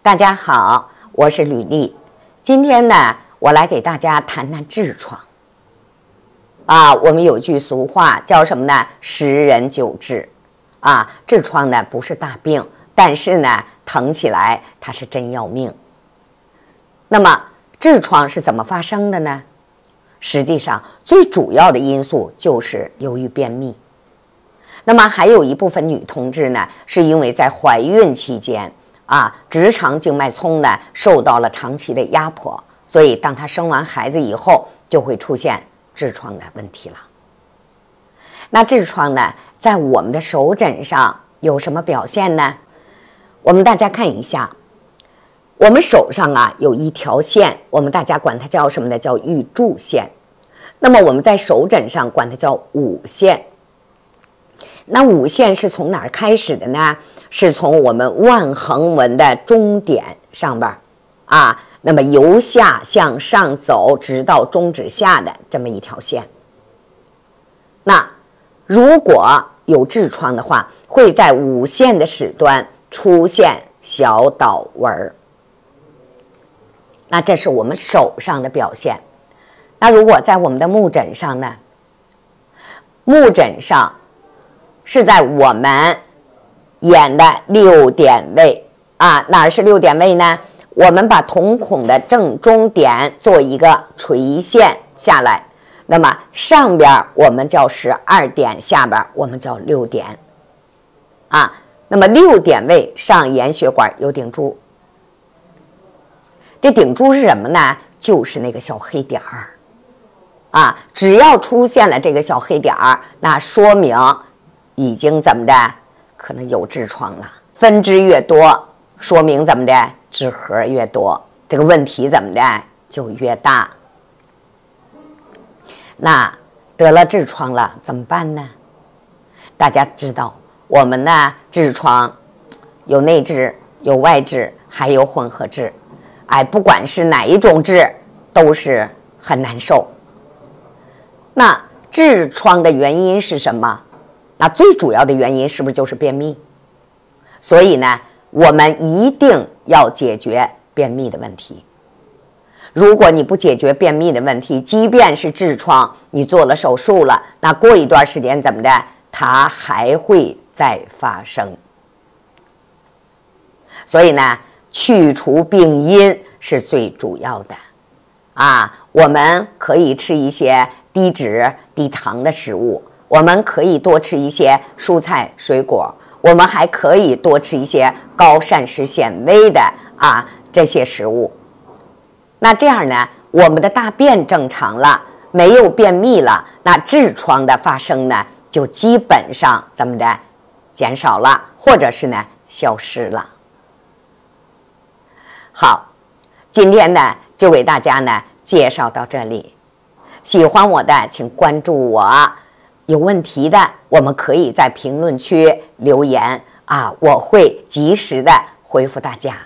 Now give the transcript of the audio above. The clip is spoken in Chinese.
大家好，我是吕丽。今天呢，我来给大家谈谈痔疮。啊，我们有句俗话叫什么呢？十人九痔。啊，痔疮呢不是大病，但是呢，疼起来它是真要命。那么，痔疮是怎么发生的呢？实际上，最主要的因素就是由于便秘。那么，还有一部分女同志呢，是因为在怀孕期间啊，直肠静脉丛呢受到了长期的压迫，所以当她生完孩子以后，就会出现痔疮的问题了。那痔疮呢，在我们的手诊上有什么表现呢？我们大家看一下，我们手上啊有一条线，我们大家管它叫什么呢？叫玉柱线。那么我们在手诊上管它叫五线。那五线是从哪儿开始的呢？是从我们腕横纹的中点上边啊，那么由下向上走，直到中指下的这么一条线。那如果有痔疮的话，会在五线的始端出现小倒纹儿。那这是我们手上的表现。那如果在我们的目诊上呢？目诊上。是在我们眼的六点位啊，哪儿是六点位呢？我们把瞳孔的正中点做一个垂线下来，那么上边我们叫十二点，下边我们叫六点啊。那么六点位上眼血管有顶珠，这顶珠是什么呢？就是那个小黑点儿啊。只要出现了这个小黑点儿，那说明。已经怎么的？可能有痔疮了。分支越多，说明怎么的？纸盒越多，这个问题怎么的就越大。那得了痔疮了怎么办呢？大家知道，我们呢痔疮有内痔、有外痔，还有混合痔。哎，不管是哪一种痔，都是很难受。那痔疮的原因是什么？那最主要的原因是不是就是便秘？所以呢，我们一定要解决便秘的问题。如果你不解决便秘的问题，即便是痔疮，你做了手术了，那过一段时间怎么的，它还会再发生。所以呢，去除病因是最主要的。啊，我们可以吃一些低脂低糖的食物。我们可以多吃一些蔬菜水果，我们还可以多吃一些高膳食纤维的啊这些食物。那这样呢，我们的大便正常了，没有便秘了，那痔疮的发生呢，就基本上怎么的减少了，或者是呢消失了。好，今天呢就给大家呢介绍到这里，喜欢我的请关注我。有问题的，我们可以在评论区留言啊，我会及时的回复大家。